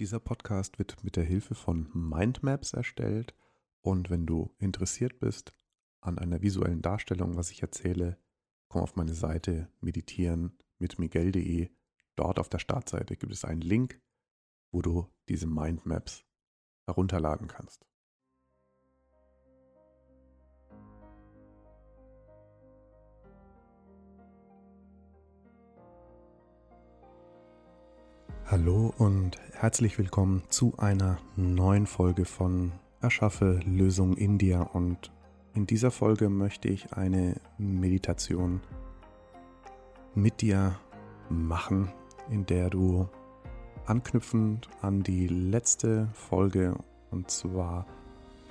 Dieser Podcast wird mit der Hilfe von Mindmaps erstellt und wenn du interessiert bist an einer visuellen Darstellung, was ich erzähle, komm auf meine Seite meditieren mit miguel.de. Dort auf der Startseite gibt es einen Link, wo du diese Mindmaps herunterladen kannst. Hallo und herzlich willkommen zu einer neuen Folge von Erschaffe Lösung India und in dieser Folge möchte ich eine Meditation mit dir machen, in der du anknüpfend an die letzte Folge und zwar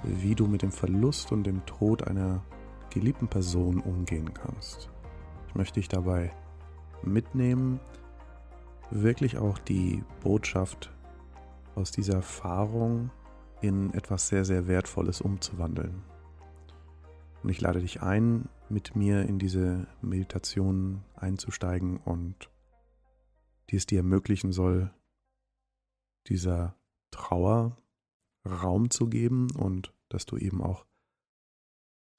wie du mit dem Verlust und dem Tod einer geliebten Person umgehen kannst. Ich möchte dich dabei mitnehmen, wirklich auch die Botschaft aus dieser Erfahrung in etwas sehr, sehr Wertvolles umzuwandeln. Und ich lade dich ein, mit mir in diese Meditation einzusteigen und die es dir ermöglichen soll, dieser Trauer Raum zu geben und dass du eben auch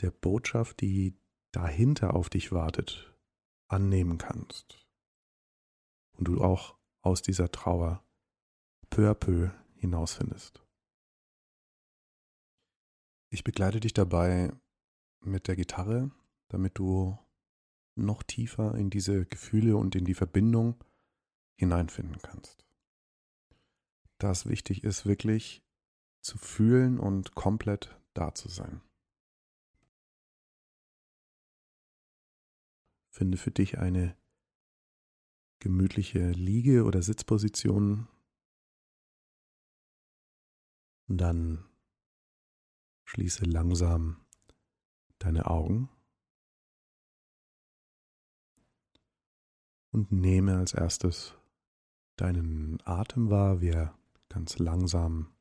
der Botschaft, die dahinter auf dich wartet, annehmen kannst und du auch aus dieser Trauer peu à peu hinausfindest. Ich begleite dich dabei mit der Gitarre, damit du noch tiefer in diese Gefühle und in die Verbindung hineinfinden kannst. Das wichtig ist wirklich zu fühlen und komplett da zu sein. Finde für dich eine gemütliche Liege- oder Sitzposition. Und dann schließe langsam deine Augen und nehme als erstes deinen Atem wahr, wie er ganz langsam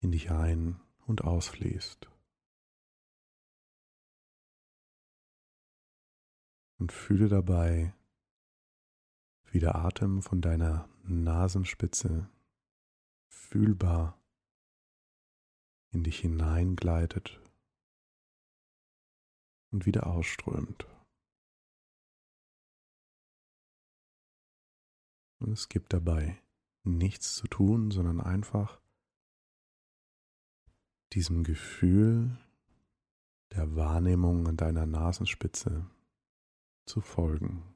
in dich ein und ausfließt. Und fühle dabei, wie der Atem von deiner Nasenspitze fühlbar in dich hineingleitet und wieder ausströmt. Und es gibt dabei nichts zu tun, sondern einfach diesem Gefühl der Wahrnehmung an deiner Nasenspitze zu folgen.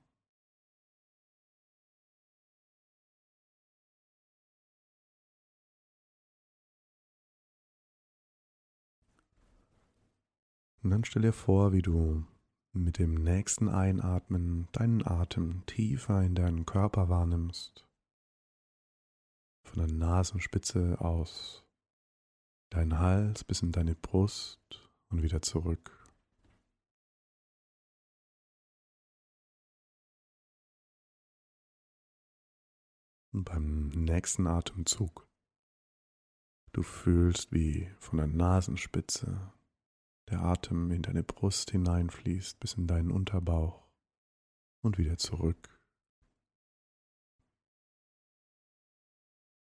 Und dann stell dir vor, wie du mit dem nächsten Einatmen deinen Atem tiefer in deinen Körper wahrnimmst. Von der Nasenspitze aus deinen Hals bis in deine Brust und wieder zurück. Und beim nächsten Atemzug du fühlst, wie von der Nasenspitze der Atem in deine Brust hineinfließt bis in deinen Unterbauch und wieder zurück.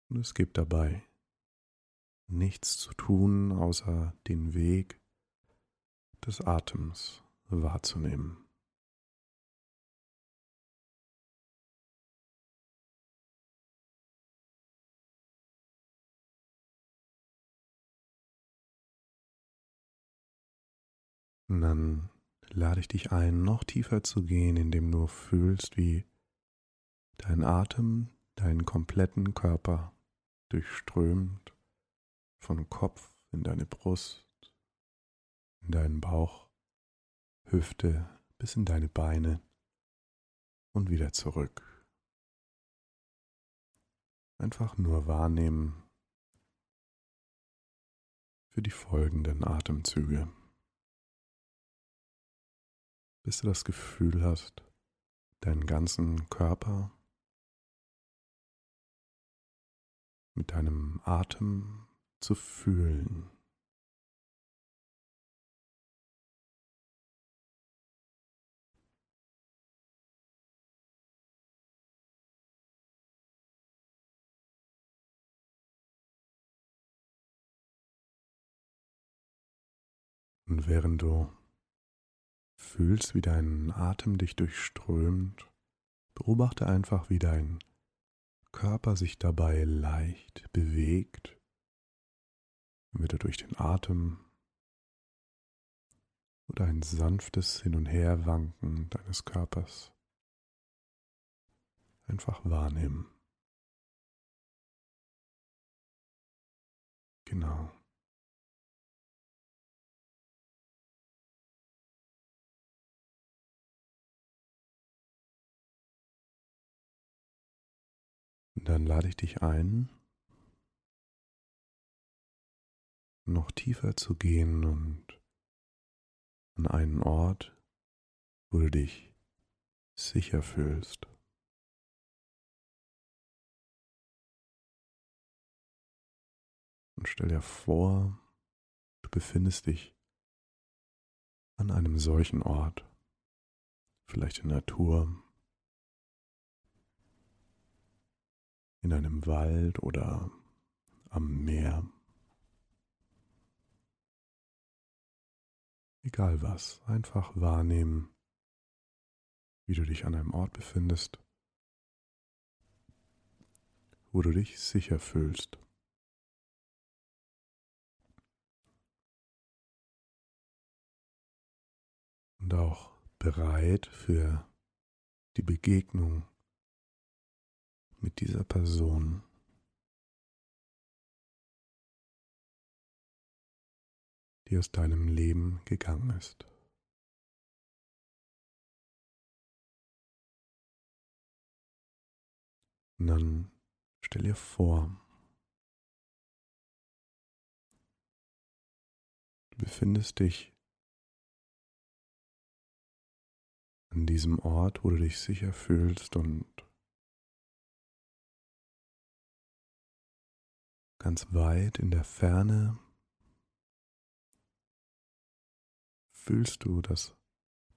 Und es gibt dabei nichts zu tun, außer den Weg des Atems wahrzunehmen. Und dann lade ich dich ein, noch tiefer zu gehen, indem du fühlst, wie dein Atem deinen kompletten Körper durchströmt, von Kopf in deine Brust, in deinen Bauch, Hüfte bis in deine Beine und wieder zurück. Einfach nur wahrnehmen für die folgenden Atemzüge bis du das Gefühl hast, deinen ganzen Körper mit deinem Atem zu fühlen. Und während du fühlst, wie dein Atem dich durchströmt, beobachte einfach, wie dein Körper sich dabei leicht bewegt, wieder durch den Atem oder ein sanftes Hin- und Herwanken deines Körpers einfach wahrnehmen. Genau. Dann lade ich dich ein, noch tiefer zu gehen und an einen Ort, wo du dich sicher fühlst. Und stell dir vor, du befindest dich an einem solchen Ort, vielleicht in der Natur, in einem Wald oder am Meer. Egal was, einfach wahrnehmen, wie du dich an einem Ort befindest, wo du dich sicher fühlst. Und auch bereit für die Begegnung mit dieser Person. die aus deinem Leben gegangen ist. Und dann stell dir vor, du befindest dich an diesem Ort, wo du dich sicher fühlst und ganz weit in der Ferne fühlst du, dass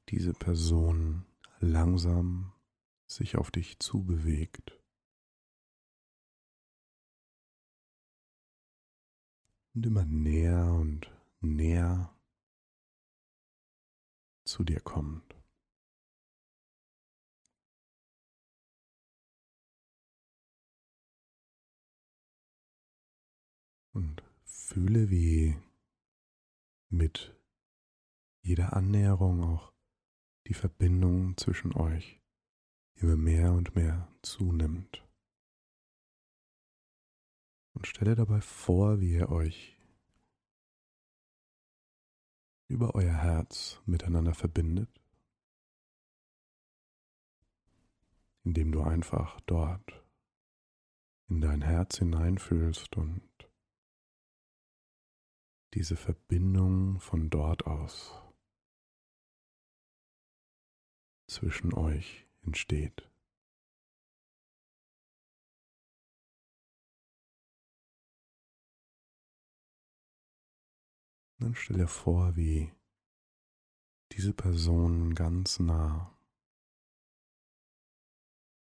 diese Person langsam sich auf dich zubewegt. Und immer näher und näher zu dir kommt. Und fühle, wie mit jeder Annäherung auch die Verbindung zwischen euch immer mehr und mehr zunimmt. Und stelle dabei vor, wie ihr euch über euer Herz miteinander verbindet, indem du einfach dort in dein Herz hineinfühlst und diese Verbindung von dort aus zwischen euch entsteht. Dann stell dir vor, wie diese Person ganz nah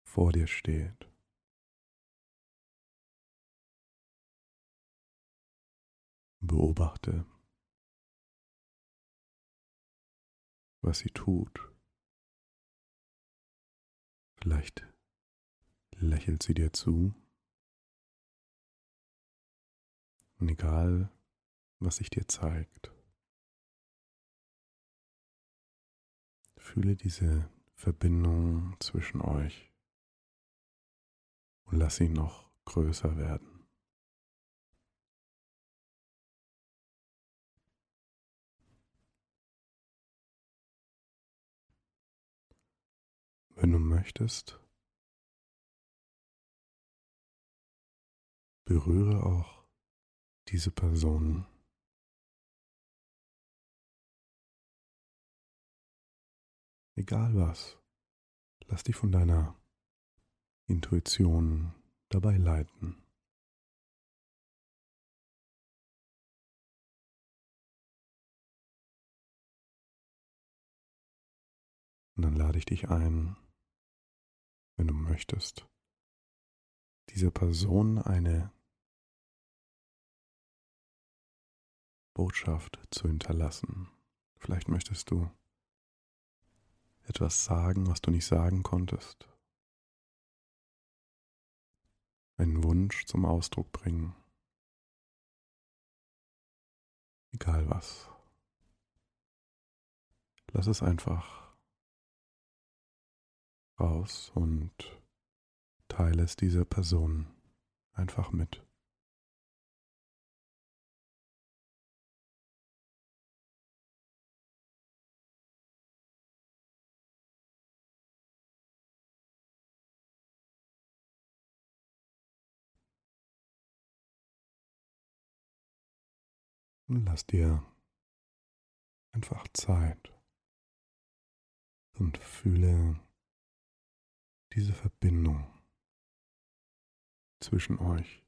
vor dir steht. Beobachte, was sie tut. Vielleicht lächelt sie dir zu. Und egal, was sich dir zeigt, fühle diese Verbindung zwischen euch und lass sie noch größer werden. Wenn du möchtest, berühre auch diese Person. Egal was, lass dich von deiner Intuition dabei leiten. Und dann lade ich dich ein, wenn du möchtest, dieser Person eine Botschaft zu hinterlassen. Vielleicht möchtest du etwas sagen, was du nicht sagen konntest. Einen Wunsch zum Ausdruck bringen. Egal was. Lass es einfach raus und teile es dieser Person einfach mit. Und lass dir einfach Zeit und fühle diese Verbindung zwischen euch.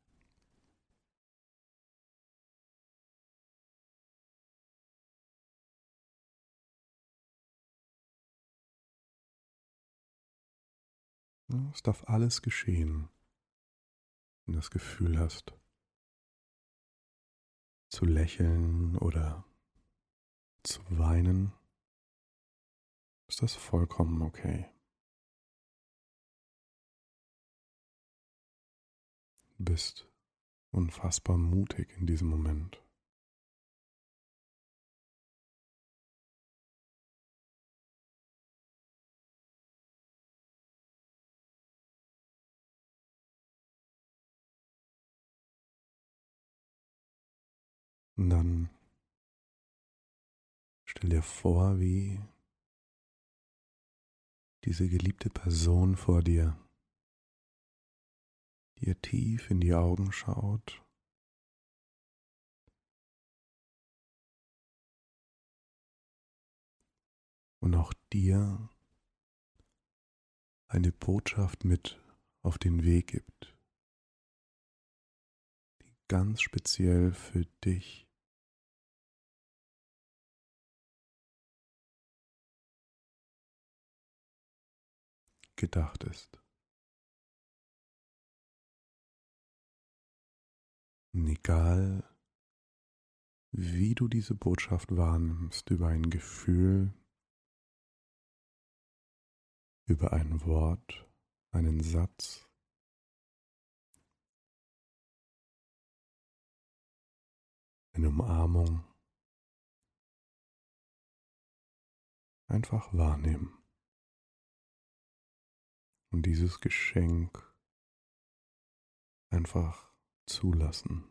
Es darf alles geschehen, wenn du das Gefühl hast, zu lächeln oder zu weinen, ist das vollkommen okay. Bist unfassbar mutig in diesem Moment. Und dann stell dir vor, wie diese geliebte Person vor dir dir tief in die Augen schaut. Und auch dir eine Botschaft mit auf den Weg gibt, die ganz speziell für dich gedacht ist. Egal, wie du diese Botschaft wahrnimmst, über ein Gefühl, über ein Wort, einen Satz, eine Umarmung, einfach wahrnehmen. Und dieses Geschenk einfach zulassen.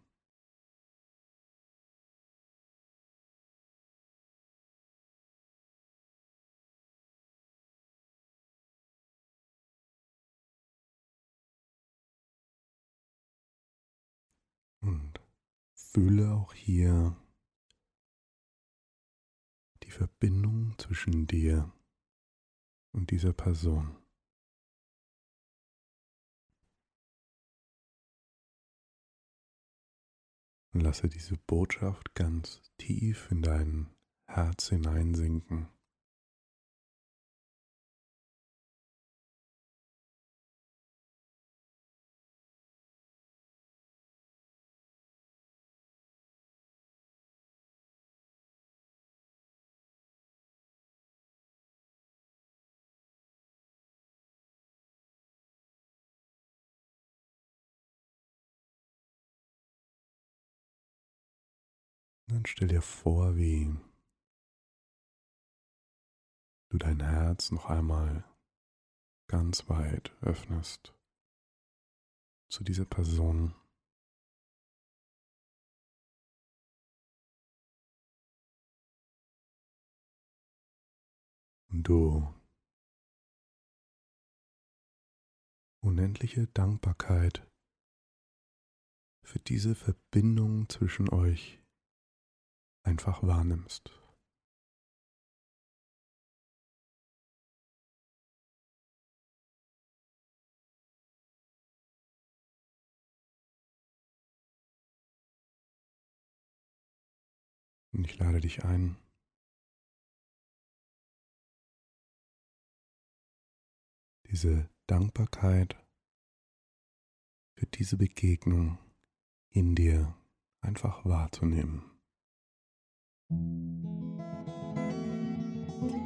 Und fühle auch hier die Verbindung zwischen dir und dieser Person. Lasse diese Botschaft ganz tief in dein Herz hineinsinken. Stell dir vor, wie du dein Herz noch einmal ganz weit öffnest zu dieser Person. Und du unendliche Dankbarkeit für diese Verbindung zwischen euch einfach wahrnimmst. Und ich lade dich ein, diese Dankbarkeit für diese Begegnung in dir einfach wahrzunehmen. Thank you.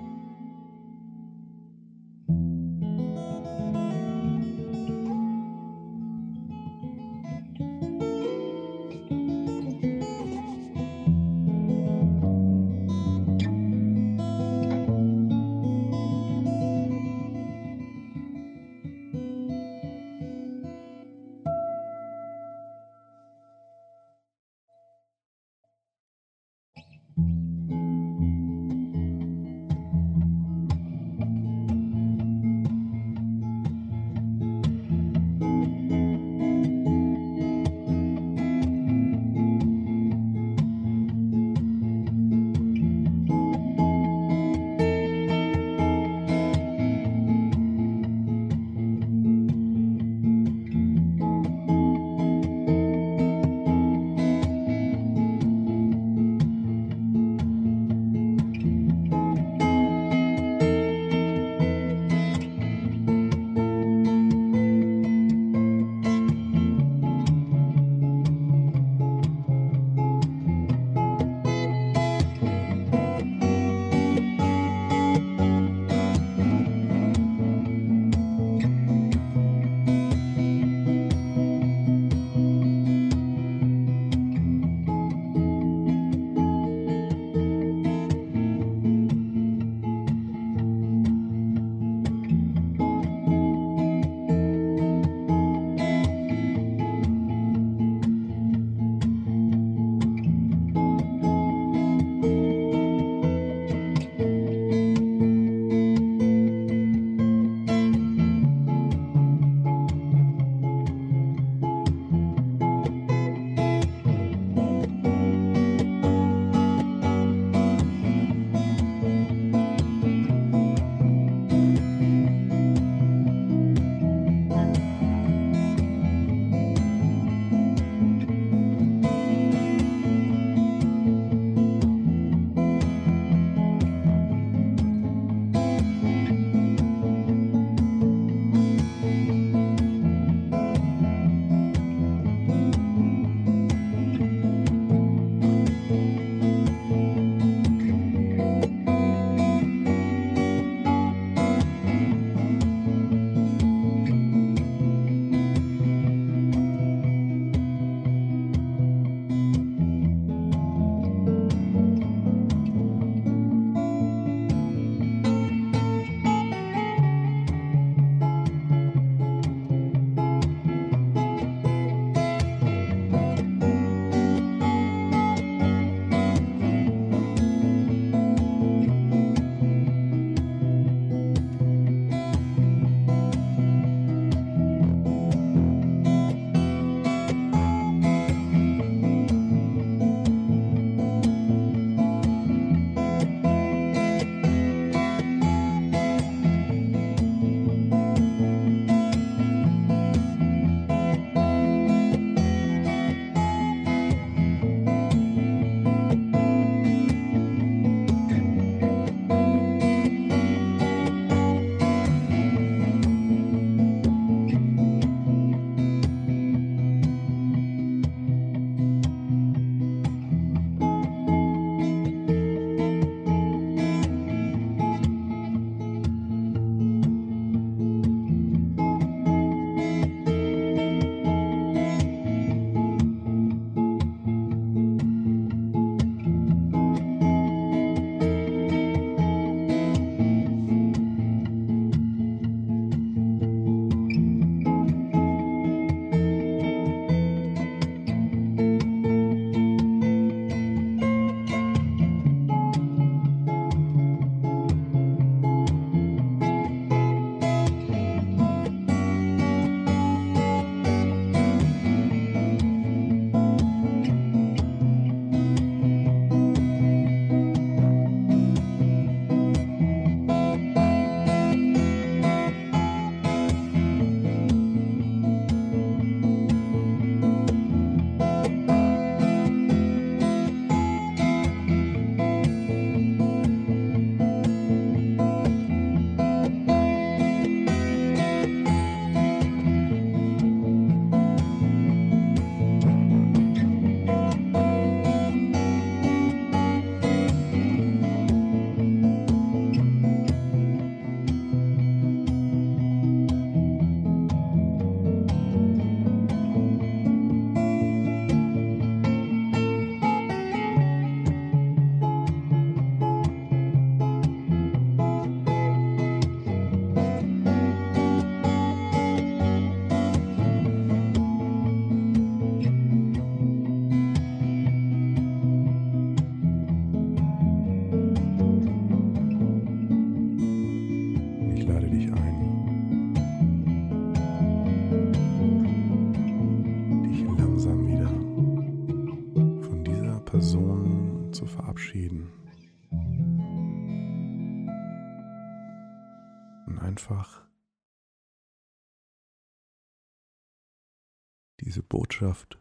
Botschaft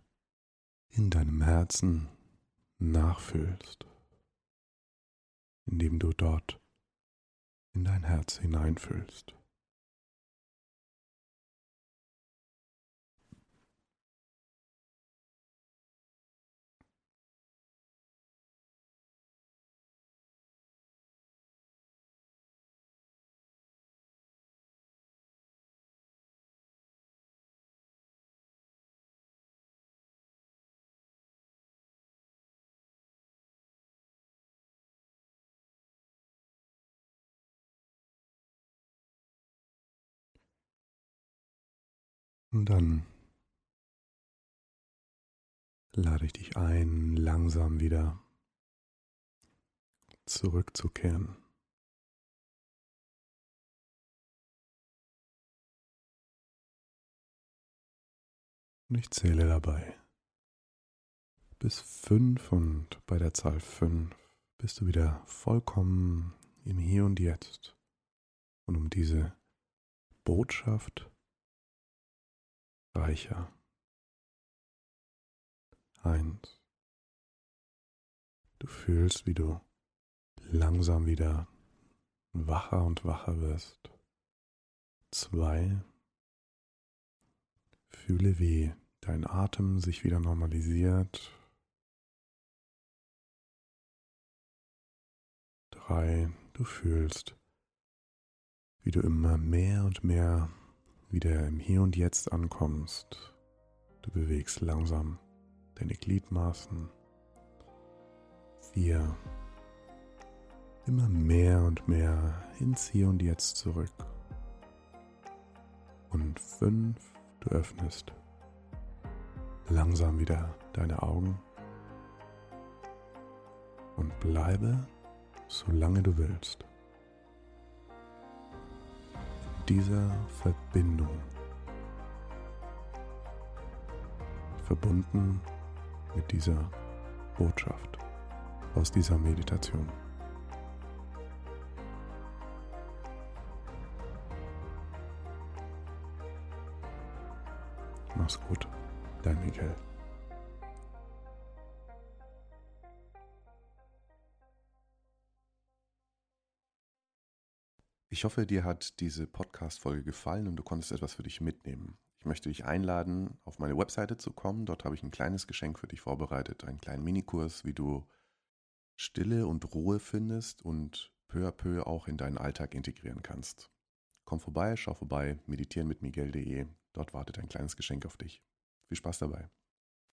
in deinem Herzen nachfühlst, indem du dort in dein Herz hineinfühlst. Und dann lade ich dich ein, langsam wieder zurückzukehren. Und ich zähle dabei bis fünf und bei der Zahl fünf bist du wieder vollkommen im Hier und Jetzt. Und um diese Botschaft reicher. Eins. Du fühlst, wie du langsam wieder wacher und wacher wirst. Zwei. Fühle, wie dein Atem sich wieder normalisiert. Drei. Du fühlst, wie du immer mehr und mehr wieder im Hier und Jetzt ankommst. Du bewegst langsam deine Gliedmaßen. Vier. Immer mehr und mehr ins Hier und Jetzt zurück. Und fünf. Du öffnest langsam wieder deine Augen und bleibe, solange du willst dieser Verbindung. Verbunden mit dieser Botschaft aus dieser Meditation. Mach's gut, dein Michael. Ich hoffe, dir hat diese Podcast-Folge gefallen und du konntest etwas für dich mitnehmen. Ich möchte dich einladen, auf meine Webseite zu kommen. Dort habe ich ein kleines Geschenk für dich vorbereitet, einen kleinen Minikurs, wie du Stille und Ruhe findest und peu à peu auch in deinen Alltag integrieren kannst. Komm vorbei, schau vorbei, meditieren mit Miguel.de. Dort wartet ein kleines Geschenk auf dich. Viel Spaß dabei.